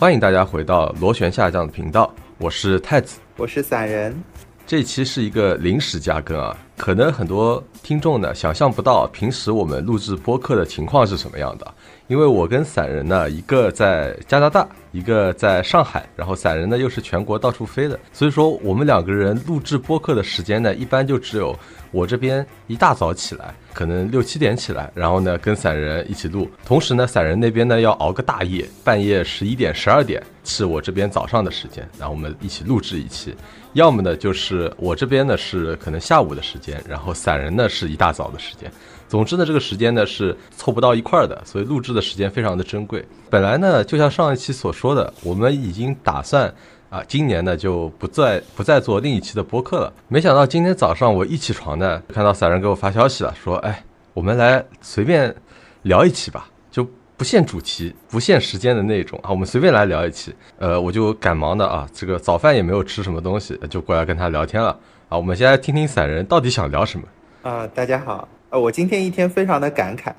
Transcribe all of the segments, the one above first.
欢迎大家回到螺旋下降的频道，我是太子，我是散人。这期是一个临时加更啊，可能很多听众呢想象不到平时我们录制播客的情况是什么样的，因为我跟散人呢一个在加拿大，一个在上海，然后散人呢又是全国到处飞的，所以说我们两个人录制播客的时间呢一般就只有。我这边一大早起来，可能六七点起来，然后呢跟散人一起录。同时呢，散人那边呢要熬个大夜，半夜十一点、十二点是我这边早上的时间，然后我们一起录制一期。要么呢就是我这边呢是可能下午的时间，然后散人呢是一大早的时间。总之呢，这个时间呢是凑不到一块儿的，所以录制的时间非常的珍贵。本来呢，就像上一期所说的，我们已经打算。啊，今年呢就不再不再做另一期的播客了。没想到今天早上我一起床呢，看到散人给我发消息了，说：“哎，我们来随便聊一期吧，就不限主题、不限时间的那种啊，我们随便来聊一期。”呃，我就赶忙的啊，这个早饭也没有吃什么东西，就过来跟他聊天了。啊，我们先来听听散人到底想聊什么。啊，大家好，呃，我今天一天非常的感慨，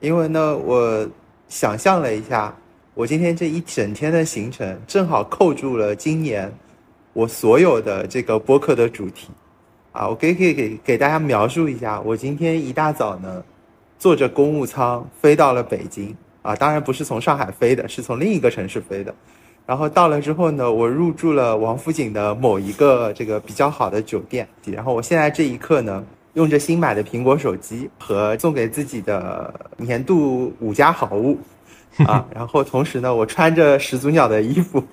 因为呢，我想象了一下。我今天这一整天的行程正好扣住了今年我所有的这个播客的主题啊，我可以可以给给大家描述一下。我今天一大早呢，坐着公务舱飞到了北京啊，当然不是从上海飞的，是从另一个城市飞的。然后到了之后呢，我入住了王府井的某一个这个比较好的酒店。然后我现在这一刻呢，用着新买的苹果手机和送给自己的年度五家好物。啊，然后同时呢，我穿着始祖鸟的衣服，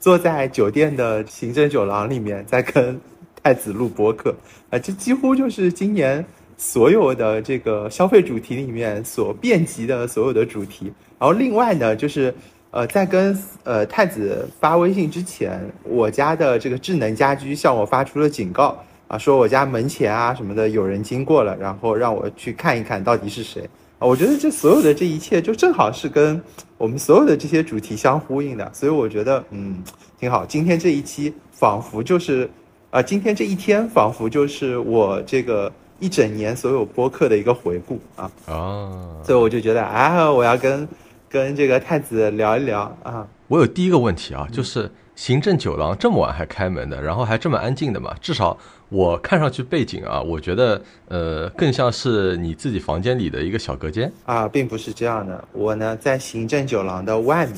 坐在酒店的行政酒廊里面，在跟太子录播客。啊，这几乎就是今年所有的这个消费主题里面所遍及的所有的主题。然后另外呢，就是呃，在跟呃太子发微信之前，我家的这个智能家居向我发出了警告，啊，说我家门前啊什么的有人经过了，然后让我去看一看到底是谁。啊，我觉得这所有的这一切就正好是跟我们所有的这些主题相呼应的，所以我觉得嗯挺好。今天这一期仿佛就是，啊，今天这一天仿佛就是我这个一整年所有播客的一个回顾啊。哦，所以我就觉得啊，我要跟跟这个太子聊一聊啊。我有第一个问题啊，就是行政酒廊这么晚还开门的，然后还这么安静的嘛？至少。我看上去背景啊，我觉得呃更像是你自己房间里的一个小隔间啊，并不是这样的。我呢在行政酒廊的外面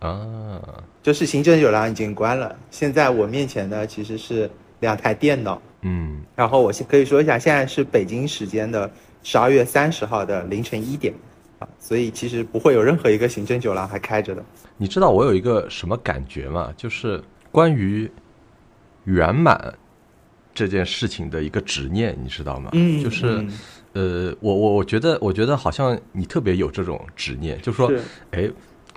啊，就是行政酒廊已经关了。现在我面前呢其实是两台电脑，嗯，然后我先可以说一下，现在是北京时间的十二月三十号的凌晨一点啊，所以其实不会有任何一个行政酒廊还开着的。你知道我有一个什么感觉吗？就是关于圆满。这件事情的一个执念，你知道吗？嗯，就是，呃，我我我觉得，我觉得好像你特别有这种执念，就说，哎，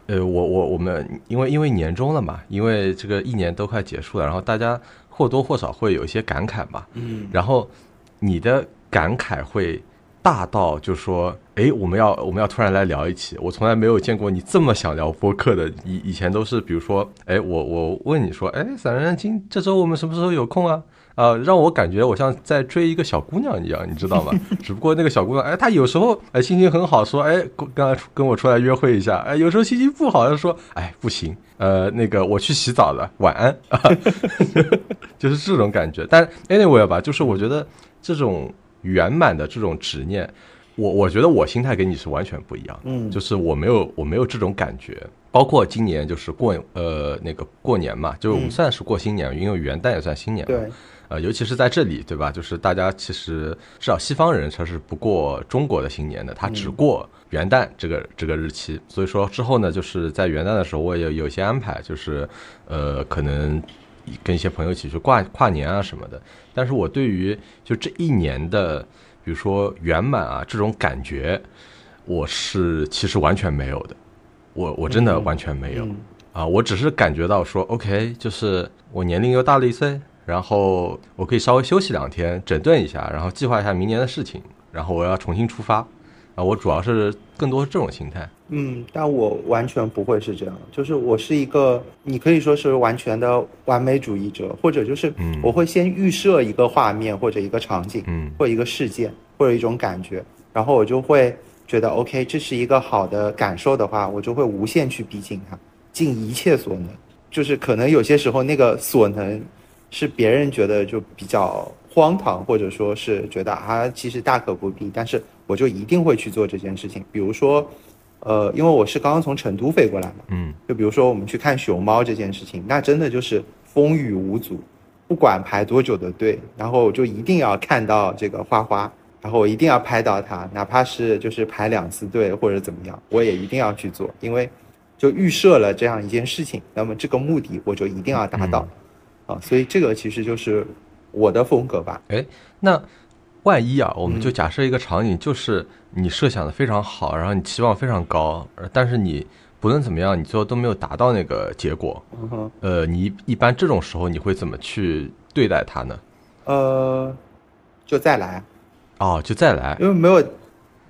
呃，我我我们因为因为年终了嘛，因为这个一年都快结束了，然后大家或多或少会有一些感慨吧，嗯，然后你的感慨会大到就说，哎，我们要我们要突然来聊一期，我从来没有见过你这么想聊播客的，以以前都是比如说，哎，我我问你说，哎，散人今这周我们什么时候有空啊？啊，让我感觉我像在追一个小姑娘一样，你知道吗？只不过那个小姑娘，哎，她有时候哎心情很好，说哎跟跟我出来约会一下，哎，有时候心情不好，就说哎不行，呃那个我去洗澡了，晚安，就是这种感觉。但 anyway 吧，就是我觉得这种圆满的这种执念，我我觉得我心态跟你是完全不一样，嗯，就是我没有我没有这种感觉。包括今年就是过呃那个过年嘛，就我们算是过新年，因为元旦也算新年，对。呃，尤其是在这里，对吧？就是大家其实至少西方人他是不过中国的新年的，他只过元旦这个这个日期。所以说之后呢，就是在元旦的时候，我也有些安排，就是呃，可能跟一些朋友一起去跨跨年啊什么的。但是我对于就这一年的，比如说圆满啊这种感觉，我是其实完全没有的。我我真的完全没有啊，我只是感觉到说，OK，就是我年龄又大了一岁。然后我可以稍微休息两天，整顿一下，然后计划一下明年的事情，然后我要重新出发，啊，我主要是更多是这种心态。嗯，但我完全不会是这样，就是我是一个，你可以说是完全的完美主义者，或者就是我会先预设一个画面或者一个场景，嗯，或一个事件或者一种感觉，然后我就会觉得 OK，这是一个好的感受的话，我就会无限去逼近它。尽一切所能。就是可能有些时候那个所能，是别人觉得就比较荒唐，或者说是觉得啊，其实大可不必。但是我就一定会去做这件事情。比如说，呃，因为我是刚刚从成都飞过来嘛，嗯，就比如说我们去看熊猫这件事情，那真的就是风雨无阻，不管排多久的队，然后就一定要看到这个花花，然后我一定要拍到它，哪怕是就是排两次队或者怎么样，我也一定要去做，因为。就预设了这样一件事情，那么这个目的我就一定要达到，啊，所以这个其实就是我的风格吧。哎，那万一啊，我们就假设一个场景，就是你设想的非常好，然后你期望非常高，但是你不论怎么样，你最后都没有达到那个结果。呃，你一般这种时候你会怎么去对待它呢？呃，就再来。哦，就再来，因为没有。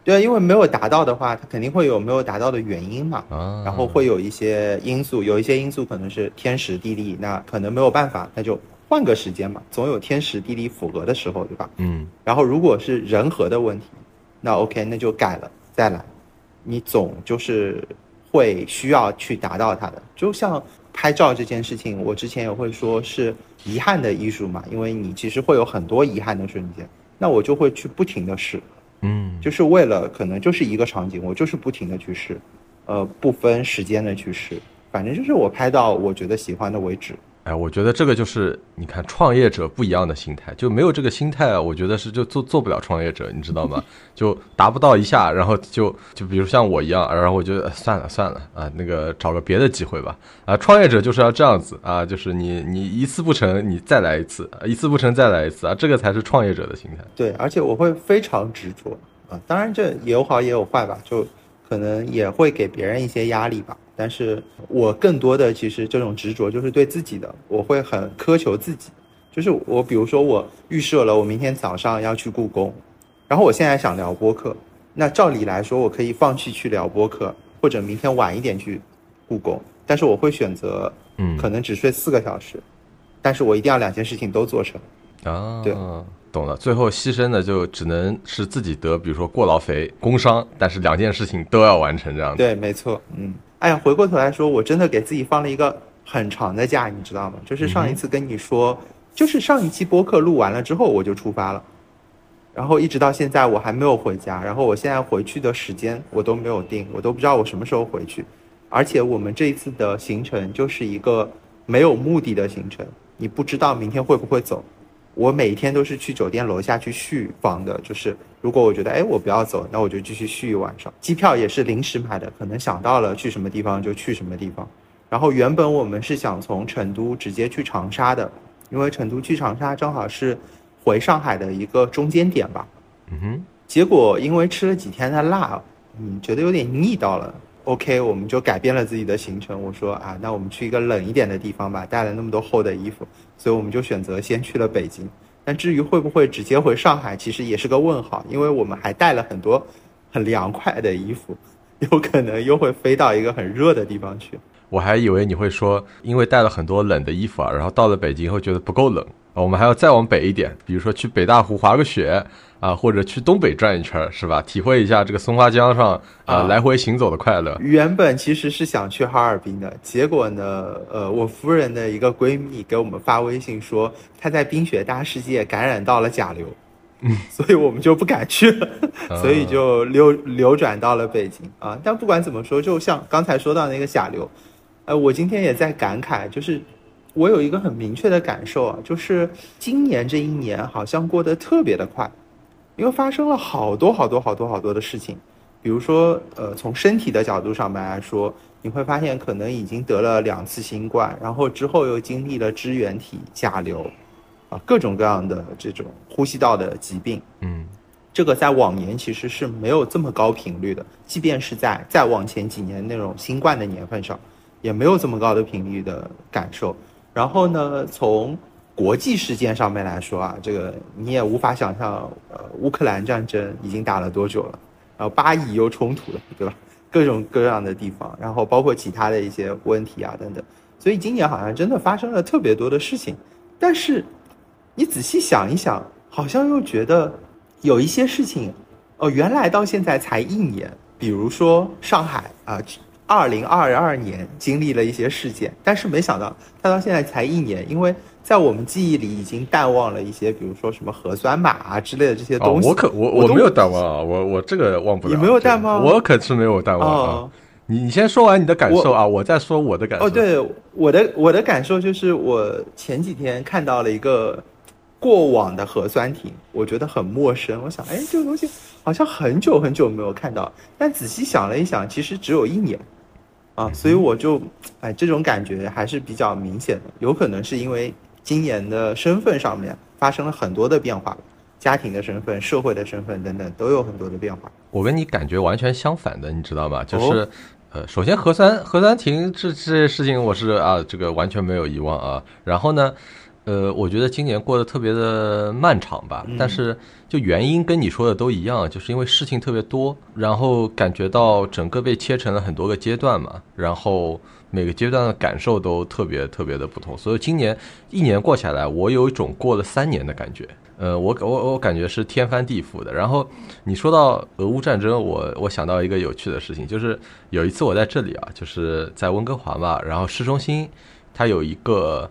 对，因为没有达到的话，它肯定会有没有达到的原因嘛。啊，然后会有一些因素，有一些因素可能是天时地利，那可能没有办法，那就换个时间嘛，总有天时地利符合的时候，对吧？嗯。然后如果是人和的问题，那 OK，那就改了再来。你总就是会需要去达到它的，就像拍照这件事情，我之前也会说是遗憾的艺术嘛，因为你其实会有很多遗憾的瞬间，那我就会去不停的试。嗯，就是为了可能就是一个场景，我就是不停的去试，呃，不分时间的去试，反正就是我拍到我觉得喜欢的为止。哎，我觉得这个就是你看创业者不一样的心态，就没有这个心态，我觉得是就做做不了创业者，你知道吗？就达不到一下，然后就就比如像我一样，然后我就算了算了啊，那个找个别的机会吧。啊，创业者就是要这样子啊，就是你你一次不成，你再来一次，一次不成再来一次啊，这个才是创业者的心态。对，而且我会非常执着啊，当然这也有好也有坏吧，就可能也会给别人一些压力吧。但是我更多的其实这种执着就是对自己的，我会很苛求自己。就是我比如说我预设了我明天早上要去故宫，然后我现在想聊播客，那照理来说我可以放弃去聊播客，或者明天晚一点去故宫，但是我会选择，嗯，可能只睡四个小时，但是我一定要两件事情都做成。啊，对。懂了，最后牺牲的就只能是自己得，比如说过劳肥、工伤，但是两件事情都要完成，这样子。对，没错，嗯，哎呀，回过头来说，我真的给自己放了一个很长的假，你知道吗？就是上一次跟你说，就是上一期播客录完了之后我就出发了，然后一直到现在我还没有回家，然后我现在回去的时间我都没有定，我都不知道我什么时候回去，而且我们这一次的行程就是一个没有目的的行程，你不知道明天会不会走。我每一天都是去酒店楼下去续房的，就是如果我觉得哎我不要走，那我就继续续一晚上。机票也是临时买的，可能想到了去什么地方就去什么地方。然后原本我们是想从成都直接去长沙的，因为成都去长沙正好是回上海的一个中间点吧。嗯哼。结果因为吃了几天的辣，嗯，觉得有点腻到了。OK，我们就改变了自己的行程。我说啊，那我们去一个冷一点的地方吧，带了那么多厚的衣服，所以我们就选择先去了北京。但至于会不会直接回上海，其实也是个问号，因为我们还带了很多很凉快的衣服，有可能又会飞到一个很热的地方去。我还以为你会说，因为带了很多冷的衣服啊，然后到了北京以后觉得不够冷。我们还要再往北一点，比如说去北大湖滑个雪啊，或者去东北转一圈，是吧？体会一下这个松花江上啊来回行走的快乐。原本其实是想去哈尔滨的，结果呢，呃，我夫人的一个闺蜜给我们发微信说她在冰雪大世界感染到了甲流，嗯，所以我们就不敢去了，所以就流流转到了北京啊。但不管怎么说，就像刚才说到那个甲流，呃，我今天也在感慨，就是。我有一个很明确的感受啊，就是今年这一年好像过得特别的快，因为发生了好多好多好多好多的事情，比如说，呃，从身体的角度上面来说，你会发现可能已经得了两次新冠，然后之后又经历了支原体、甲流，啊，各种各样的这种呼吸道的疾病，嗯，这个在往年其实是没有这么高频率的，即便是在再往前几年那种新冠的年份上，也没有这么高的频率的感受。然后呢，从国际事件上面来说啊，这个你也无法想象，呃，乌克兰战争已经打了多久了，然后巴以又冲突了，对吧？各种各样的地方，然后包括其他的一些问题啊等等，所以今年好像真的发生了特别多的事情。但是你仔细想一想，好像又觉得有一些事情，哦，原来到现在才一年，比如说上海啊。二零二二年经历了一些事件，但是没想到它到现在才一年，因为在我们记忆里已经淡忘了一些，比如说什么核酸码啊之类的这些东西。我可我我没有淡忘啊，我我这个忘不了。你没有淡忘？我可是没有淡忘啊。你你先说完你的感受啊，我再说我的感受。哦，对，我的我的感受就是我前几天看到了一个过往的核酸亭，我觉得很陌生。我想，哎，这个东西好像很久很久没有看到，但仔细想了一想，其实只有一年。啊，所以我就，哎，这种感觉还是比较明显的，有可能是因为今年的身份上面发生了很多的变化，家庭的身份、社会的身份等等都有很多的变化。我跟你感觉完全相反的，你知道吗？就是，呃，首先核酸核酸亭这这些事情，我是啊，这个完全没有遗忘啊。然后呢？呃，我觉得今年过得特别的漫长吧，但是就原因跟你说的都一样，就是因为事情特别多，然后感觉到整个被切成了很多个阶段嘛，然后每个阶段的感受都特别特别的不同，所以今年一年过下来，我有一种过了三年的感觉。呃，我我我感觉是天翻地覆的。然后你说到俄乌战争，我我想到一个有趣的事情，就是有一次我在这里啊，就是在温哥华嘛，然后市中心它有一个。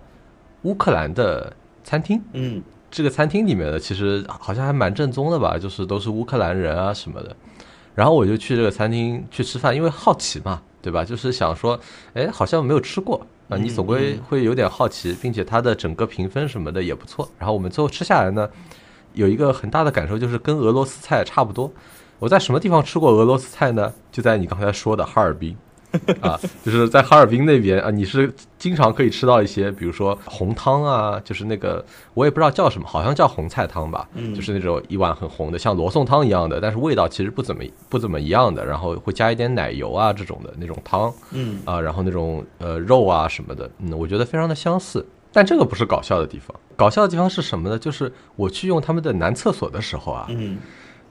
乌克兰的餐厅，嗯，这个餐厅里面的其实好像还蛮正宗的吧，就是都是乌克兰人啊什么的。然后我就去这个餐厅去吃饭，因为好奇嘛，对吧？就是想说，哎，好像没有吃过啊，你总归会有点好奇，并且它的整个评分什么的也不错。然后我们最后吃下来呢，有一个很大的感受就是跟俄罗斯菜差不多。我在什么地方吃过俄罗斯菜呢？就在你刚才说的哈尔滨。啊，就是在哈尔滨那边啊，你是经常可以吃到一些，比如说红汤啊，就是那个我也不知道叫什么，好像叫红菜汤吧，就是那种一碗很红的，像罗宋汤一样的，但是味道其实不怎么不怎么一样的，然后会加一点奶油啊这种的那种汤，嗯啊，然后那种呃肉啊什么的，嗯，我觉得非常的相似。但这个不是搞笑的地方，搞笑的地方是什么呢？就是我去用他们的男厕所的时候啊，嗯，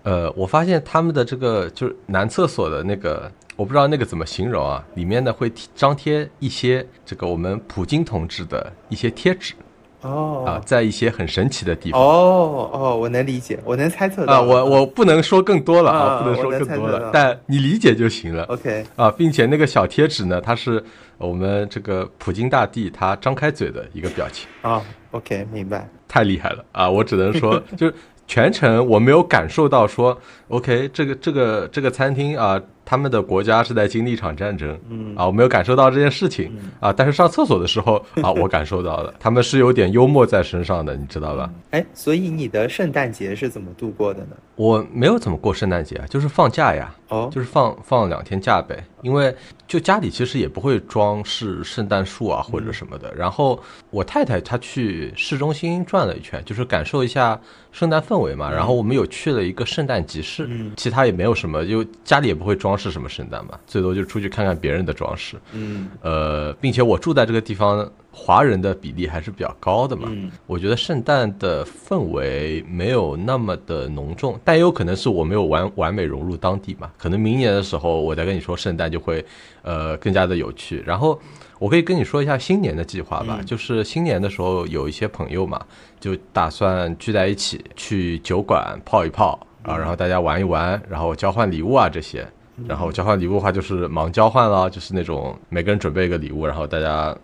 呃，我发现他们的这个就是男厕所的那个。我不知道那个怎么形容啊，里面呢会张贴一些这个我们普京同志的一些贴纸，哦，啊，在一些很神奇的地方，哦哦，我能理解，我能猜测到。啊，我我不能说更多了啊，不能说更多了，但你理解就行了，OK，啊，并且那个小贴纸呢，它是我们这个普京大帝他张开嘴的一个表情。啊，OK，明白，太厉害了啊，我只能说 就是全程我没有感受到说，OK，这个这个这个餐厅啊。他们的国家是在经历一场战争，嗯啊，我没有感受到这件事情啊，但是上厕所的时候啊，我感受到了，他们是有点幽默在身上的，你知道吧？哎，所以你的圣诞节是怎么度过的呢？我没有怎么过圣诞节啊，就是放假呀，哦，就是放放两天假呗，因为就家里其实也不会装饰圣诞树啊或者什么的。然后我太太她去市中心转了一圈，就是感受一下圣诞氛围嘛。然后我们有去了一个圣诞集市，其他也没有什么，就家里也不会装。饰什么圣诞嘛，最多就出去看看别人的装饰。嗯，呃，并且我住在这个地方，华人的比例还是比较高的嘛。嗯，我觉得圣诞的氛围没有那么的浓重，但也有可能是我没有完完美融入当地嘛。可能明年的时候，我再跟你说圣诞就会呃更加的有趣。然后我可以跟你说一下新年的计划吧，就是新年的时候有一些朋友嘛，就打算聚在一起去酒馆泡一泡啊，然后大家玩一玩，然后交换礼物啊这些。然后交换礼物的话，就是盲交换了，就是那种每个人准备一个礼物，然后大家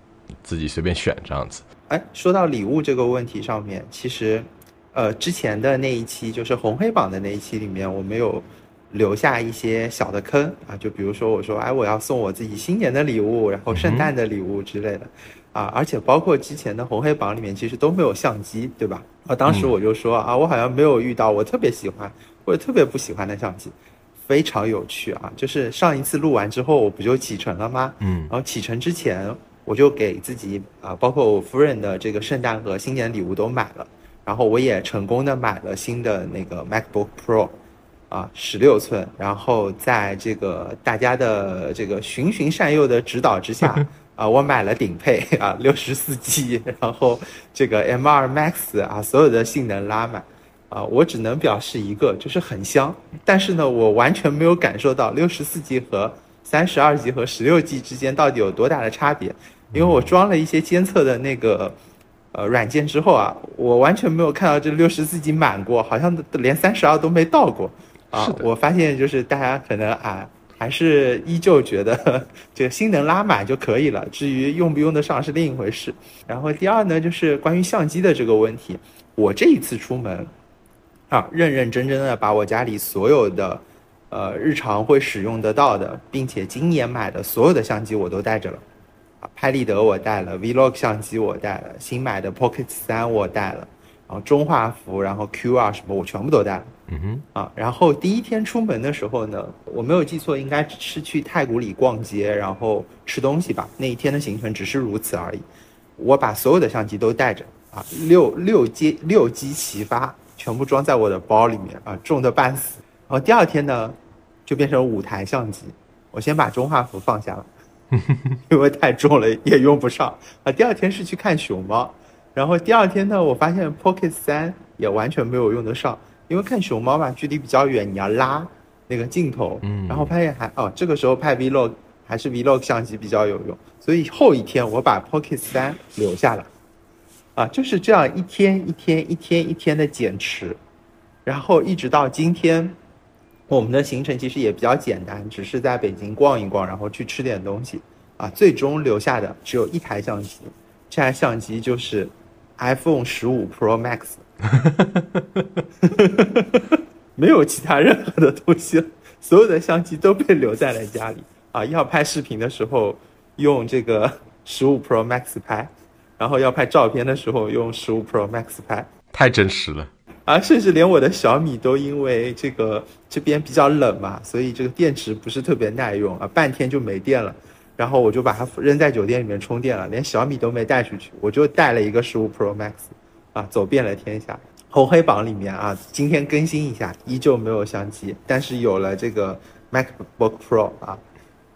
自己随便选这样子。哎，说到礼物这个问题上面，其实，呃，之前的那一期就是红黑榜的那一期里面，我们有留下一些小的坑啊，就比如说我说，哎，我要送我自己新年的礼物，然后圣诞的礼物之类的，啊，而且包括之前的红黑榜里面，其实都没有相机，对吧？啊，当时我就说啊，我好像没有遇到我特别喜欢或者特别不喜欢的相机。非常有趣啊！就是上一次录完之后，我不就启程了吗？嗯，然后启程之前，我就给自己啊，包括我夫人的这个圣诞和新年礼物都买了，然后我也成功的买了新的那个 MacBook Pro，啊，十六寸。然后在这个大家的这个循循善诱的指导之下，啊，我买了顶配啊，六十四 G，然后这个 M2 Max 啊，所有的性能拉满。啊，我只能表示一个，就是很香。但是呢，我完全没有感受到六十四 G 和三十二 G 和十六 G 之间到底有多大的差别。因为我装了一些监测的那个呃软件之后啊，我完全没有看到这六十四 G 满过，好像连三十二都没到过。啊，我发现就是大家可能啊，还是依旧觉得这个心能拉满就可以了。至于用不用得上是另一回事。然后第二呢，就是关于相机的这个问题，我这一次出门啊，认认真真的把我家里所有的呃日常会使用得到的，并且今年买的所有的相机我都带着了。啊，拍立得我带了，Vlog 相机我带了，新买的 Pocket 三我带了，然后中画幅，然后 Q 二什么我全部都带了。嗯哼。啊，然后第一天出门的时候呢，我没有记错，应该是去太古里逛街，然后吃东西吧。那一天的行程只是如此而已。我把所有的相机都带着啊，六六机六机齐发，全部装在我的包里面啊，重的半死。然后第二天呢，就变成五台相机，我先把中画幅放下了。因为太重了，也用不上啊。第二天是去看熊猫，然后第二天呢，我发现 Pocket 三也完全没有用得上，因为看熊猫嘛，距离比较远，你要拉那个镜头，嗯，然后发现还哦，这个时候拍 Vlog 还是 Vlog 相机比较有用，所以后一天我把 Pocket 三留下了，啊，就是这样一天一天一天一天的减持，然后一直到今天。我们的行程其实也比较简单，只是在北京逛一逛，然后去吃点东西，啊，最终留下的只有一台相机，这台相机就是 iPhone 十五 Pro Max，没有其他任何的东西了，所有的相机都被留在了家里，啊，要拍视频的时候用这个十五 Pro Max 拍，然后要拍照片的时候用十五 Pro Max 拍，太真实了。啊，甚至连我的小米都因为这个这边比较冷嘛，所以这个电池不是特别耐用啊，半天就没电了。然后我就把它扔在酒店里面充电了，连小米都没带出去，我就带了一个十五 Pro Max，啊，走遍了天下。红黑榜里面啊，今天更新一下，依旧没有相机，但是有了这个 MacBook Pro 啊，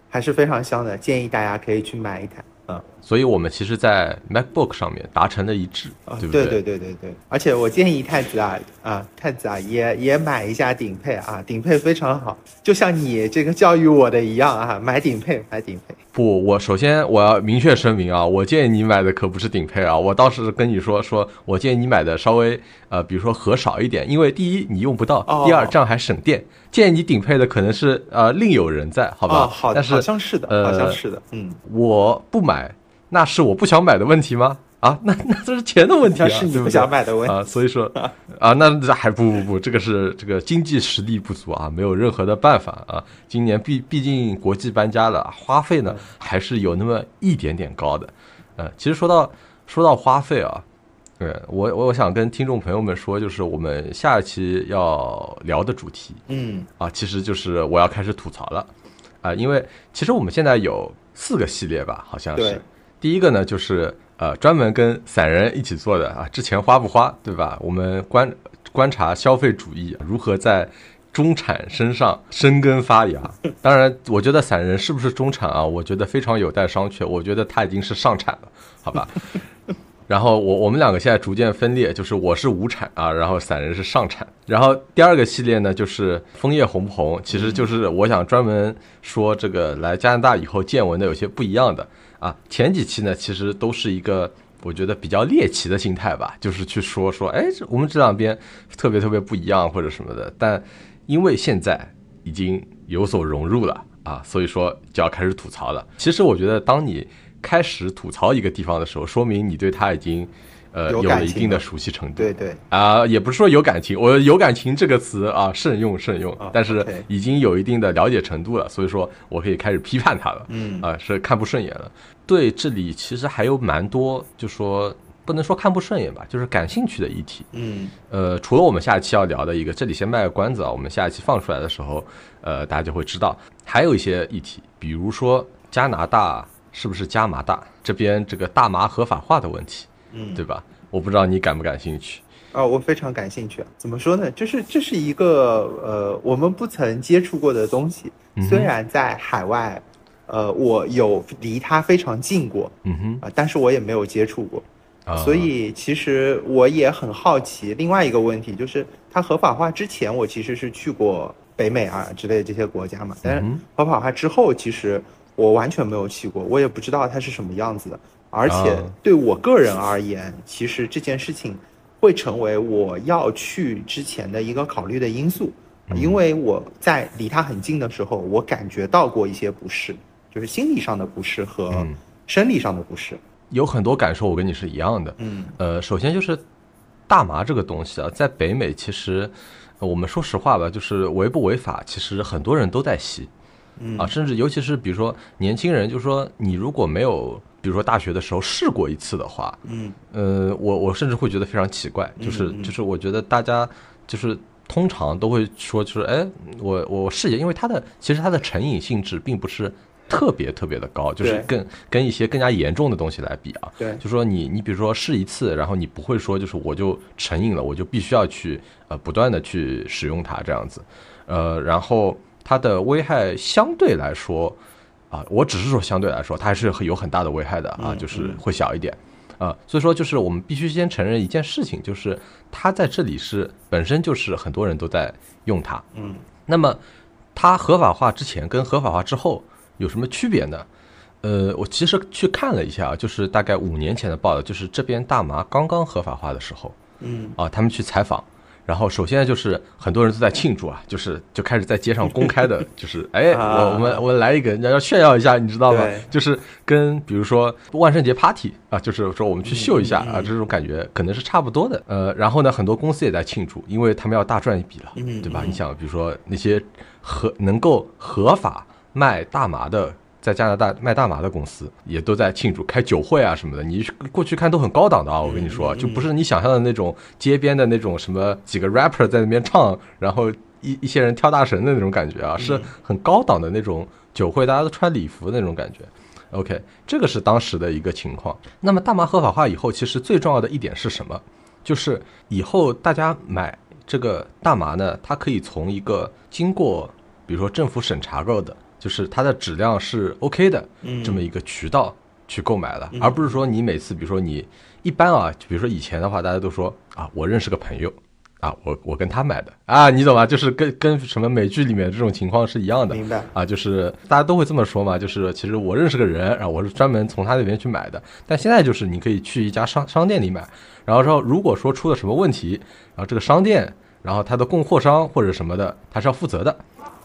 还是非常香的，建议大家可以去买一台。啊，所以我们其实，在 MacBook 上面达成了一致，对不对？对对对对对。而且我建议太子啊啊，太子啊，也也买一下顶配啊，顶配非常好，就像你这个教育我的一样啊，买顶配，买顶配。不，我首先我要明确声明啊，我建议你买的可不是顶配啊，我倒是跟你说说，我建议你买的稍微呃，比如说盒少一点，因为第一你用不到，第二这样还省电。建议你顶配的可能是呃另有人在，好吧？好，但是好像是的，好像是的，嗯，我不买，那是我不想买的问题吗？啊，那 那这是钱的问题啊，是你不想买的问题啊，所以说啊，那还不不不，这个是这个经济实力不足啊，没有任何的办法啊。今年毕毕竟国际搬家了，花费呢还是有那么一点点高的。呃，其实说到说到花费啊，对我我想跟听众朋友们说，就是我们下一期要聊的主题，嗯啊，其实就是我要开始吐槽了啊，因为其实我们现在有四个系列吧，好像是第一个呢就是。呃，专门跟散人一起做的啊，之前花不花，对吧？我们观观察消费主义如何在中产身上生根发芽。当然，我觉得散人是不是中产啊？我觉得非常有待商榷。我觉得他已经是上产了，好吧？然后我我们两个现在逐渐分裂，就是我是无产啊，然后散人是上产。然后第二个系列呢，就是枫叶红不红，其实就是我想专门说这个来加拿大以后见闻的有些不一样的。啊，前几期呢，其实都是一个我觉得比较猎奇的心态吧，就是去说说，哎，我们这两边特别特别不一样或者什么的。但因为现在已经有所融入了啊，所以说就要开始吐槽了。其实我觉得，当你开始吐槽一个地方的时候，说明你对他已经。呃，有了一定的熟悉程度，对对啊，也不是说有感情，我有感情这个词啊，慎用慎用，但是已经有一定的了解程度了，所以说我可以开始批判他了，嗯啊，是看不顺眼了。对，这里其实还有蛮多，就说不能说看不顺眼吧，就是感兴趣的议题，嗯，呃，除了我们下一期要聊的一个，这里先卖个关子啊，我们下一期放出来的时候，呃，大家就会知道，还有一些议题，比如说加拿大是不是加麻大这边这个大麻合法化的问题。嗯，对吧？我不知道你感不感兴趣啊？我非常感兴趣。怎么说呢？就是这是一个呃，我们不曾接触过的东西。虽然在海外，呃，我有离它非常近过，嗯哼啊，但是我也没有接触过。所以其实我也很好奇。另外一个问题就是，它合法化之前，我其实是去过北美啊之类的这些国家嘛。但是合法化之后，其实我完全没有去过，我也不知道它是什么样子的。而且对我个人而言，其实这件事情会成为我要去之前的一个考虑的因素因为我在离它很近的时候，我感觉到过一些不适，就是心理上的不适和生理上的不适。有很多感受，我跟你是一样的。嗯，呃，首先就是大麻这个东西啊，在北美其实我们说实话吧，就是违不违法，其实很多人都在吸。嗯啊，甚至尤其是比如说年轻人，就是说你如果没有，比如说大学的时候试过一次的话，嗯，呃，我我甚至会觉得非常奇怪，就是就是我觉得大家就是通常都会说，就是哎，我我试一下，因为它的其实它的成瘾性质并不是特别特别的高，就是跟跟一些更加严重的东西来比啊，对，就说你你比如说试一次，然后你不会说就是我就成瘾了，我就必须要去呃不断的去使用它这样子，呃，然后。它的危害相对来说，啊，我只是说相对来说，它还是有很大的危害的啊，就是会小一点，啊，所以说就是我们必须先承认一件事情，就是它在这里是本身就是很多人都在用它，嗯，那么它合法化之前跟合法化之后有什么区别呢？呃，我其实去看了一下，就是大概五年前的报道，就是这边大麻刚刚合法化的时候，嗯，啊，他们去采访。然后首先就是很多人都在庆祝啊，就是就开始在街上公开的，就是哎，我我们我们来一个，人家要炫耀一下，你知道吗？就是跟比如说万圣节 party 啊，就是说我们去秀一下啊，这种感觉可能是差不多的。呃，然后呢，很多公司也在庆祝，因为他们要大赚一笔了，对吧？你想，比如说那些合能够合法卖大麻的。在加拿大卖大麻的公司也都在庆祝开酒会啊什么的，你过去看都很高档的啊，我跟你说，就不是你想象的那种街边的那种什么几个 rapper 在那边唱，然后一一些人跳大神的那种感觉啊，是很高档的那种酒会，大家都穿礼服的那种感觉。OK，这个是当时的一个情况。那么大麻合法化以后，其实最重要的一点是什么？就是以后大家买这个大麻呢，它可以从一个经过比如说政府审查过的。就是它的质量是 OK 的，这么一个渠道去购买了，而不是说你每次，比如说你一般啊，比如说以前的话，大家都说啊，我认识个朋友，啊，我我跟他买的啊，你懂吗？就是跟跟什么美剧里面这种情况是一样的，明白啊？就是大家都会这么说嘛，就是其实我认识个人，然后我是专门从他那边去买的，但现在就是你可以去一家商商店里买，然后说如果说出了什么问题，然后这个商店，然后他的供货商或者什么的，他是要负责的。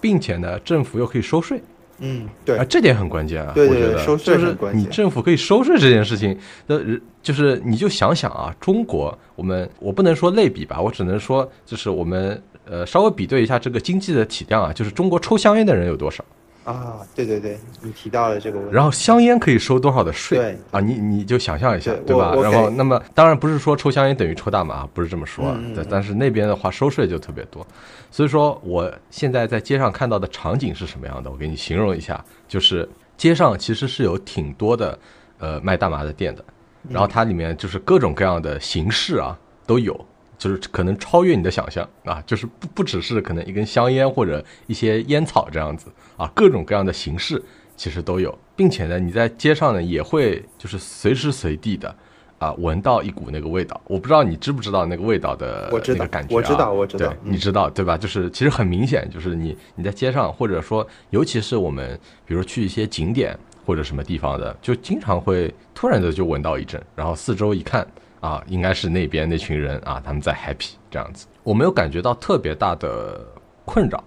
并且呢，政府又可以收税，嗯，对。啊，这点很关键啊，对对对，收税就是你政府可以收税这件事情，那就是你就想想啊，中国我们我不能说类比吧，我只能说就是我们呃稍微比对一下这个经济的体量啊，就是中国抽香烟的人有多少。啊，对对对，你提到了这个问题。然后香烟可以收多少的税？对啊，你你就想象一下，对吧？然后，那么当然不是说抽香烟等于抽大麻，不是这么说。对但是那边的话收税就特别多，所以说我现在在街上看到的场景是什么样的？我给你形容一下，就是街上其实是有挺多的呃卖大麻的店的，然后它里面就是各种各样的形式啊都有。就是可能超越你的想象啊，就是不不只是可能一根香烟或者一些烟草这样子啊，各种各样的形式其实都有，并且呢，你在街上呢也会就是随时随地的啊闻到一股那个味道，我不知道你知不知道那个味道的那个感觉啊？我知道，我知道，你知道对吧？就是其实很明显，就是你你在街上或者说尤其是我们比如去一些景点或者什么地方的，就经常会突然的就闻到一阵，然后四周一看。啊，应该是那边那群人啊，他们在 happy 这样子，我没有感觉到特别大的困扰，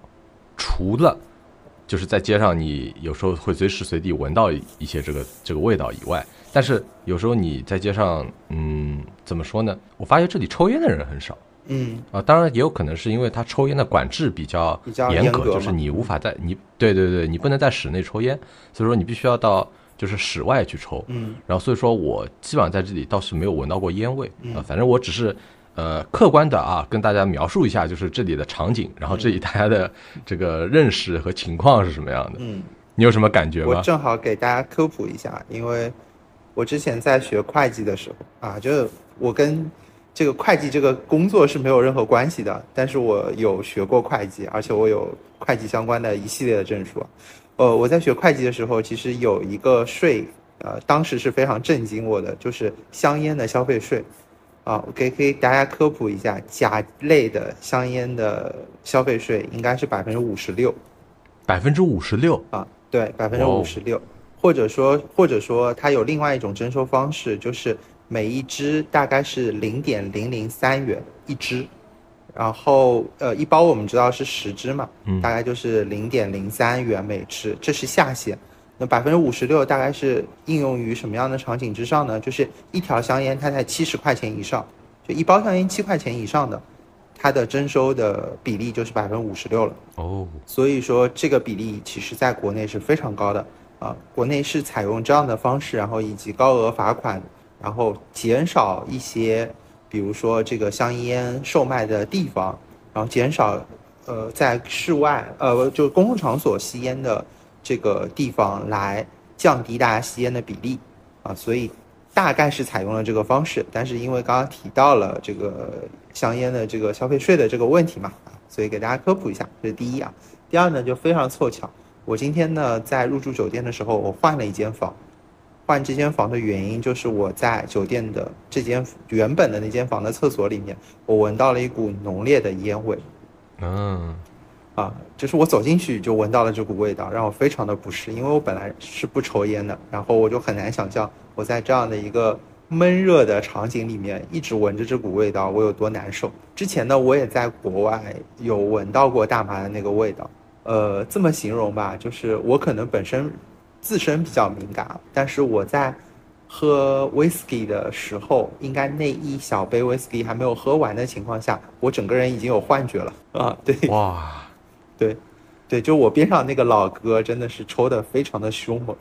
除了就是在街上，你有时候会随时随地闻到一些这个这个味道以外，但是有时候你在街上，嗯，怎么说呢？我发现这里抽烟的人很少，嗯，啊，当然也有可能是因为他抽烟的管制比较严格，就是你无法在你对对对，你不能在室内抽烟，所以说你必须要到。就是室外去抽，嗯，然后所以说我基本上在这里倒是没有闻到过烟味啊，反正我只是呃客观的啊跟大家描述一下，就是这里的场景，然后这里大家的这个认识和情况是什么样的，嗯，你有什么感觉吗？我正好给大家科普一下，因为我之前在学会计的时候啊，就是我跟这个会计这个工作是没有任何关系的，但是我有学过会计，而且我有会计相关的一系列的证书。呃，我在学会计的时候，其实有一个税，呃，当时是非常震惊我的，就是香烟的消费税，啊，我给给大家科普一下，甲类的香烟的消费税应该是百分之五十六，百分之五十六啊，对，百分之五十六，或者说或者说它有另外一种征收方式，就是每一支大概是零点零零三元一支。然后呃，一包我们知道是十支嘛，嗯大概就是零点零三元每支，这是下限。那百分之五十六大概是应用于什么样的场景之上呢？就是一条香烟它在七十块钱以上，就一包香烟七块钱以上的，它的征收的比例就是百分之五十六了。哦，所以说这个比例其实在国内是非常高的啊，国内是采用这样的方式，然后以及高额罚款，然后减少一些，比如说这个香烟售卖的地方，然后减少呃在室外呃就公共场所吸烟的这个地方来降低大家吸烟的比例啊，所以大概是采用了这个方式，但是因为刚刚提到了这个香烟的这个消费税的这个问题嘛，啊，所以给大家科普一下，这是第一啊。第二呢，就非常凑巧，我今天呢在入住酒店的时候，我换了一间房。换这间房的原因就是我在酒店的这间原本的那间房的厕所里面，我闻到了一股浓烈的烟味。嗯，啊，就是我走进去就闻到了这股味道，让我非常的不适，因为我本来是不抽烟的，然后我就很难想象我在这样的一个闷热的场景里面一直闻着这股味道，我有多难受。之前呢，我也在国外有闻到过大麻的那个味道，呃，这么形容吧，就是我可能本身自身比较敏感，但是我在喝 whisky 的时候，应该那一小杯 whisky 还没有喝完的情况下，我整个人已经有幻觉了啊，对。哇，对，对，就我边上那个老哥真的是抽的非常的凶猛，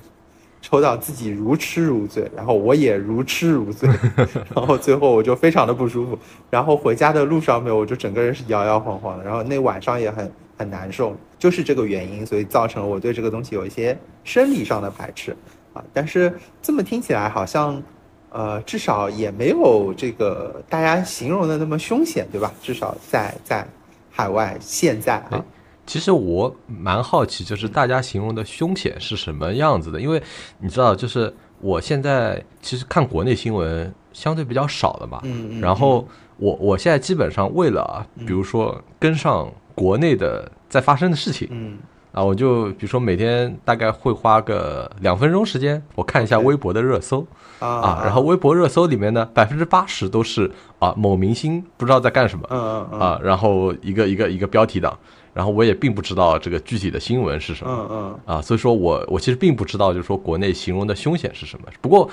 抽到自己如痴如醉，然后我也如痴如醉，然后最后我就非常的不舒服，然后回家的路上面我就整个人是摇摇晃晃的，然后那晚上也很很难受，就是这个原因，所以造成了我对这个东西有一些生理上的排斥啊。但是这么听起来好像，呃，至少也没有这个大家形容的那么凶险，对吧？至少在在海外现在啊。其实我蛮好奇，就是大家形容的凶险是什么样子的？因为你知道，就是我现在其实看国内新闻相对比较少了嘛，嗯嗯然后我我现在基本上为了啊，比如说跟上国内的在发生的事情嗯。啊，我就比如说每天大概会花个两分钟时间，我看一下微博的热搜。啊啊，然后微博热搜里面呢，百分之八十都是啊某明星不知道在干什么，嗯嗯嗯。啊，然后一个一个一个标题党，然后我也并不知道这个具体的新闻是什么嗯嗯啊，所以说我我其实并不知道，就是说国内形容的凶险是什么。不过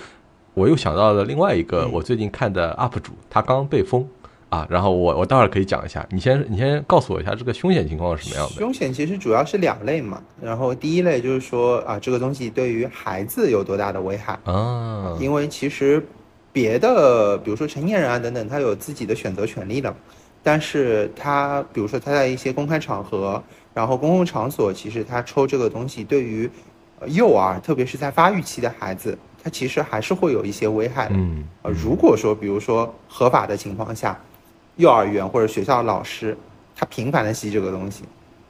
我又想到了另外一个嗯我最近看的 UP 主，他刚被封啊，然后我我待会儿可以讲一下，你先你先告诉我一下这个凶险情况是什么样的？凶险其实主要是两类嘛，然后第一类就是说啊，这个东西对于孩子有多大的危害？啊，因为其实别的，比如说成年人啊等等，他有自己的选择权利的，但是他比如说他在一些公开场合，然后公共场所，其实他抽这个东西，对于呃幼儿，特别是在发育期的孩子，他其实还是会有一些危害的。嗯呃，如果说比如说合法的情况下，幼儿园或者学校老师他频繁的吸这个东西，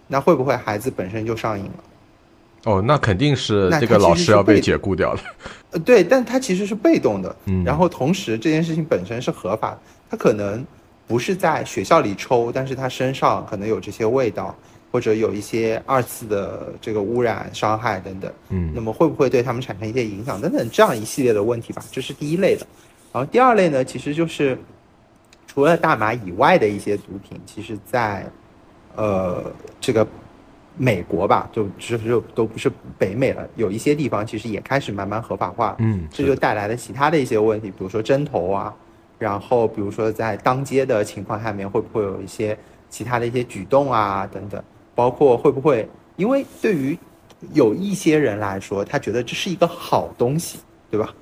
那会不会孩子本身就上瘾了？哦，那肯定是这个老师要被被解雇掉了。呃，对，但他其实是被动的，嗯然后同时这件事情本身是合法的，他可能不是在学校里抽，但是他身上可能有这些味道，或者有一些二次的这个污染、伤害等等，嗯。那么会不会对他们产生一些影响？等等这样一系列的问题吧？这是第一类的，然后第二类呢，其实就是除了大麻以外的一些毒品，其实在呃这个美国吧，就只是都不是北美了，有一些地方其实也开始慢慢合法化，嗯，这就带来了其他的一些问题，比如说针头啊，然后比如说在当街的情况下面会不会有一些其他的一些举动啊等等，包括会不会因为对于有一些人来说，他觉得这是一个好东西，对吧？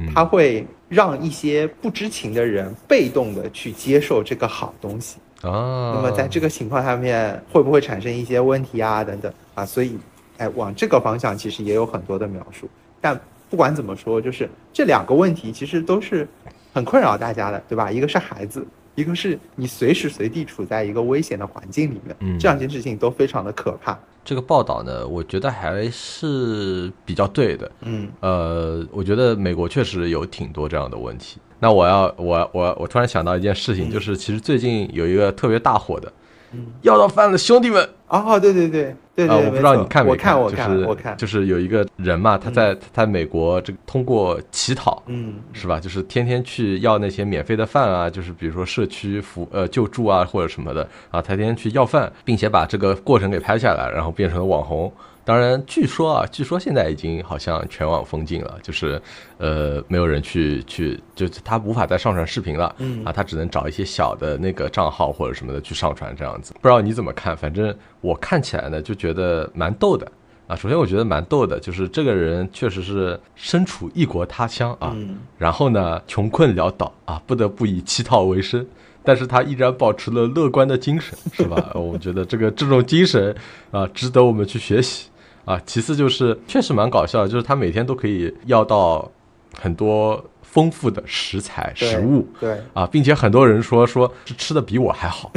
嗯他会让一些不知情的人被动的去接受这个好东西。啊，那么在这个情况下面，会不会产生一些问题啊？等等啊，所以，哎，往这个方向其实也有很多的描述。但不管怎么说，就是这两个问题其实都是很困扰大家的，对吧？一个是孩子，一个是你随时随地处在一个危险的环境里面，嗯这两件事情都非常的可怕。这个报道呢，我觉得还是比较对的。嗯呃，我觉得美国确实有挺多这样的问题。那我要我我我突然想到一件事情，就是其实最近有一个特别大火的，嗯要到饭了兄弟们哦，对对对对对，我不知道你看没看，我看，我看，就是有一个人嘛，他在他在美国这个通过乞讨，嗯，是吧？就是天天去要那些免费的饭啊，就是比如说社区服呃救助啊或者什么的啊，他天天去要饭，并且把这个过程给拍下来，然后变成了网红。当然，据说啊，据说现在已经好像全网封禁了，就是，呃，没有人去去，就他无法再上传视频了，嗯啊，他只能找一些小的那个账号或者什么的去上传这样子。不知道你怎么看？反正我看起来呢，就觉得蛮逗的啊。首先，我觉得蛮逗的，就是这个人确实是身处异国他乡啊，然后呢，穷困潦倒啊，不得不以乞讨为生。但是他依然保持了乐观的精神，是吧？我觉得这个这种精神啊，值得我们去学习。啊，其次就是确实蛮搞笑的，就是他每天都可以要到很多。丰富的食材食物，对。啊，并且很多人说说是吃的比我还好，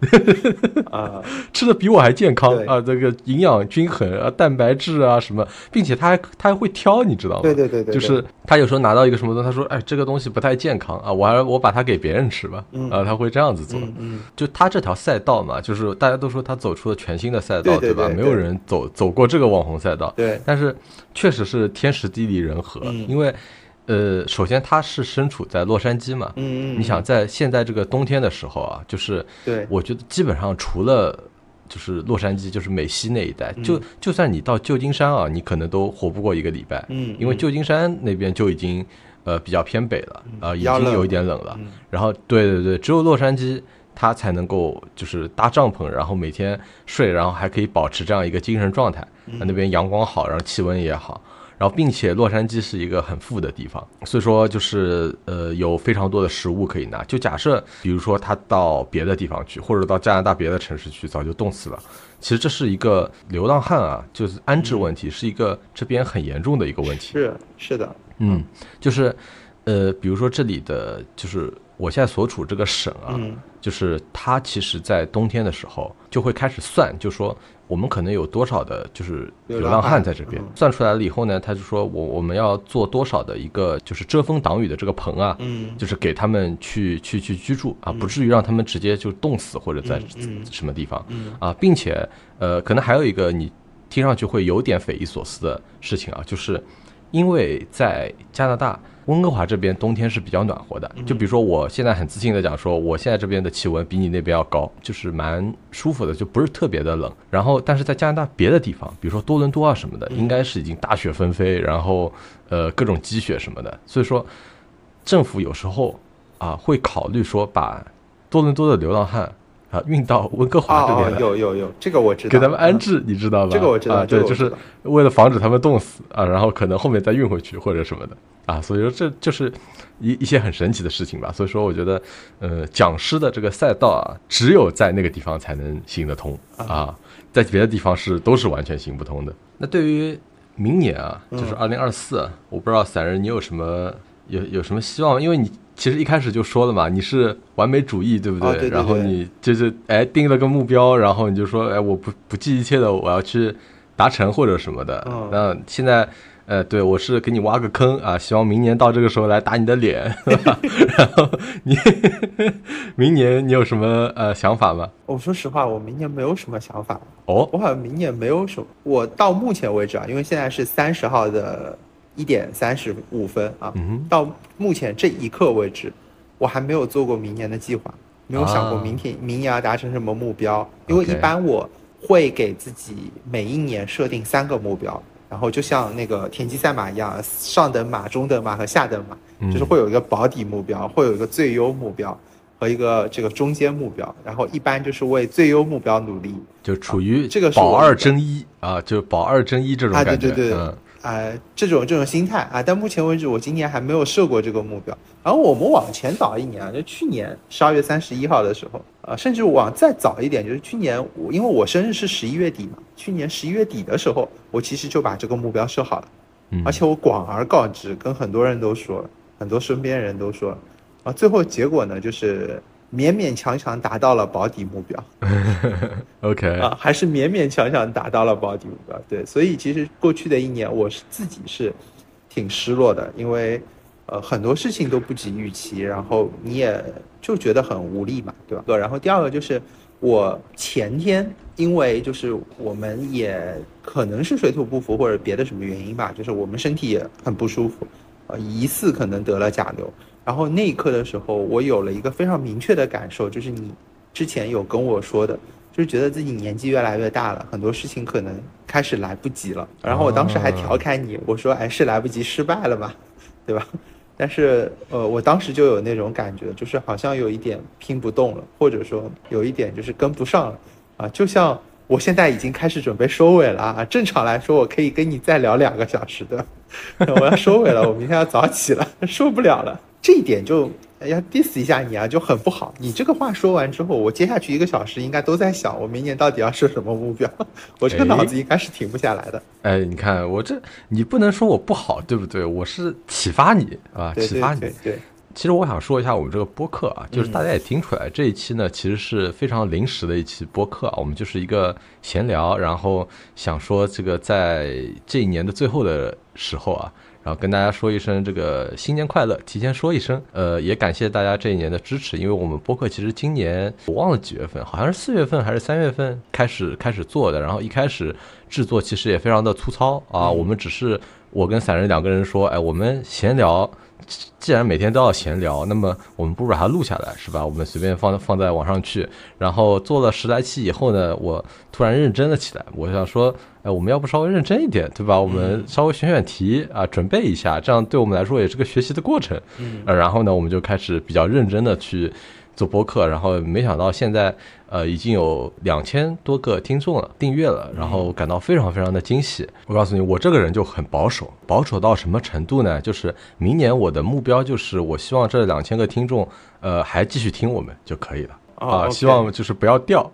啊，吃的比我还健康啊，这个营养均衡啊，蛋白质啊什么，并且他还他还会挑，你知道吗？对对对对，就是他有时候拿到一个什么东西，他说哎这个东西不太健康啊，我还我把它给别人吃吧，啊他会这样子做，嗯，就他这条赛道嘛，就是大家都说他走出了全新的赛道，对吧？没有人走走过这个网红赛道，对，但是确实是天时地利人和，因为。呃，首先他是身处在洛杉矶嘛，嗯你想在现在这个冬天的时候啊，就是对，我觉得基本上除了就是洛杉矶，就是美西那一带，就就算你到旧金山啊，你可能都活不过一个礼拜，嗯，因为旧金山那边就已经呃比较偏北了，啊，已经有一点冷了，然后对对对，只有洛杉矶它才能够就是搭帐篷，然后每天睡，然后还可以保持这样一个精神状态，那边阳光好，然后气温也好。然后，并且洛杉矶是一个很富的地方，所以说就是呃有非常多的食物可以拿。就假设，比如说他到别的地方去，或者到加拿大别的城市去，早就冻死了。其实这是一个流浪汉啊，就是安置问题，是一个这边很严重的一个问题。是是的，嗯，就是呃，比如说这里的就是我现在所处这个省啊，就是它其实在冬天的时候就会开始算，就说。我们可能有多少的，就是流浪汉在这边。算出来了以后呢，他就说我我们要做多少的一个就是遮风挡雨的这个棚啊，嗯，就是给他们去去去居住啊，不至于让他们直接就冻死或者在什么地方。啊，并且呃，可能还有一个你听上去会有点匪夷所思的事情啊，就是因为在加拿大。温哥华这边冬天是比较暖和的，就比如说我现在很自信的讲说，我现在这边的气温比你那边要高，就是蛮舒服的，就不是特别的冷。然后，但是在加拿大别的地方，比如说多伦多啊什么的，应该是已经大雪纷飞，然后呃各种积雪什么的。所以说，政府有时候啊会考虑说把多伦多的流浪汉。啊，运到温哥华这边有有有，这个我知道，给他们安置，你知道吧？这个我知道，对，就是为了防止他们冻死啊，然后可能后面再运回去或者什么的啊，所以说这就是一一些很神奇的事情吧。所以说，我觉得，呃，讲师的这个赛道啊，只有在那个地方才能行得通啊，在别的地方是都是完全行不通的。那对于明年啊，就是二零二四，我不知道散人你有什么有有什么希望，因为你。其实一开始就说了嘛，你是完美主义，对不对？然后你就是哎定了个目标，然后你就说哎我不不计一切的我要去达成或者什么的。那现在呃对我是给你挖个坑啊，希望明年到这个时候来打你的脸。然后你明年你有什么呃想法吗？我说实话，我明年没有什么想法。哦，我好像明年没有什么。我到目前为止啊，因为现在是三十号的。一点三十五分啊！到目前这一刻为止，我还没有做过明年的计划，没有想过明天明年要达成什么目标。因为一般我会给自己每一年设定三个目标，然后就像那个田忌赛马一样，上等马、中等马和下等马，就是会有一个保底目标，会有一个最优目标和一个这个中间目标，然后一般就是为最优目标努力，就处于这个保二争一啊，就保二争一这种感觉。对对对。啊，这种这种心态啊，但目前为止，我今年还没有设过这个目标。然后我们往前倒一年啊，就去年十二月三十一号的时候，啊，甚至往再早一点，就是去年我因为我生日是十一月底嘛，去年十一月底的时候，我其实就把这个目标设好了，而且我广而告之，跟很多人都说，很多身边人都说，啊，最后结果呢，就是。勉勉强强达到了保底目标，OK 啊，还是勉勉强强达到了保底目标。对，所以其实过去的一年，我是自己是挺失落的，因为呃很多事情都不及预期，然后你也就觉得很无力嘛，对吧？然后第二个就是我前天因为就是我们也可能是水土不服或者别的什么原因吧，就是我们身体也很不舒服，呃，疑似可能得了甲流。然后那一刻的时候，我有了一个非常明确的感受，就是你之前有跟我说的，就是觉得自己年纪越来越大了，很多事情可能开始来不及了。然后我当时还调侃你，我说：“哎，是来不及失败了吧，对吧？”但是呃，我当时就有那种感觉，就是好像有一点拼不动了，或者说有一点就是跟不上了啊，就像我现在已经开始准备收尾了啊。正常来说，我可以跟你再聊两个小时的，我要收尾了，我明天要早起了，受不了了。这一点就要 diss 一下你啊，就很不好。你这个话说完之后，我接下去一个小时应该都在想，我明年到底要设什么目标。我这个脑子应该是停不下来的。哎，你看我这，你不能说我不好，对不对？我是启发你啊，启发你。对，其实我想说一下我们这个播客啊，就是大家也听出来，这一期呢其实是非常临时的一期播客啊，我们就是一个闲聊，然后想说这个在这一年的最后的时候啊。然后跟大家说一声这个新年快乐，提前说一声，呃，也感谢大家这一年的支持，因为我们播客其实今年我忘了几月份，好像是四月份还是三月份开始开始做的，然后一开始制作其实也非常的粗糙啊，我们只是我跟散人两个人说，哎，我们闲聊。既然每天都要闲聊，那么我们不如把它录下来，是吧？我们随便放放在网上去。然后做了十来期以后呢，我突然认真了起来。我想说，哎，我们要不稍微认真一点，对吧？我们稍微选选题啊，准备一下，这样对我们来说也是个学习的过程。嗯，然后呢，我们就开始比较认真的去。做播客，然后没想到现在，呃，已经有两千多个听众了，订阅了，然后感到非常非常的惊喜。我告诉你，我这个人就很保守，保守到什么程度呢？就是明年我的目标就是，我希望这两千个听众，呃，还继续听我们就可以了。啊，希望就是不要掉，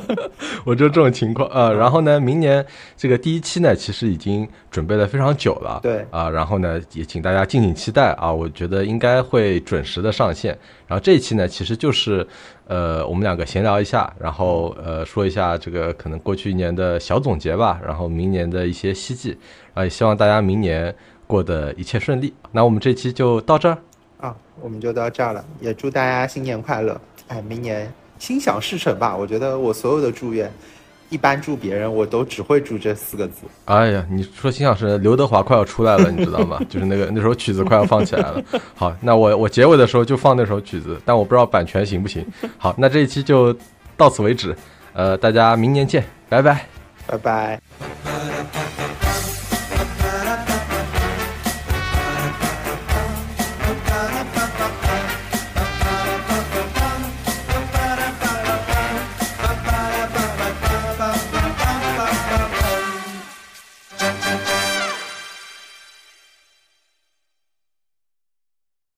我就这种情况啊。然后呢，明年这个第一期呢，其实已经准备了非常久了。对啊，然后呢，也请大家敬请期待啊。我觉得应该会准时的上线。然后这一期呢，其实就是呃，我们两个闲聊一下，然后呃，说一下这个可能过去一年的小总结吧，然后明年的一些希冀啊，也希望大家明年过得一切顺利。那我们这期就到这儿啊，我们就到这儿了，也祝大家新年快乐。哎，明年心想事成吧！我觉得我所有的祝愿，一般祝别人我都只会祝这四个字。哎呀，你说心想事成，刘德华快要出来了，你知道吗？就是那个那首曲子快要放起来了。好，那我我结尾的时候就放那首曲子，但我不知道版权行不行。好，那这一期就到此为止。呃，大家明年见，拜拜，拜拜。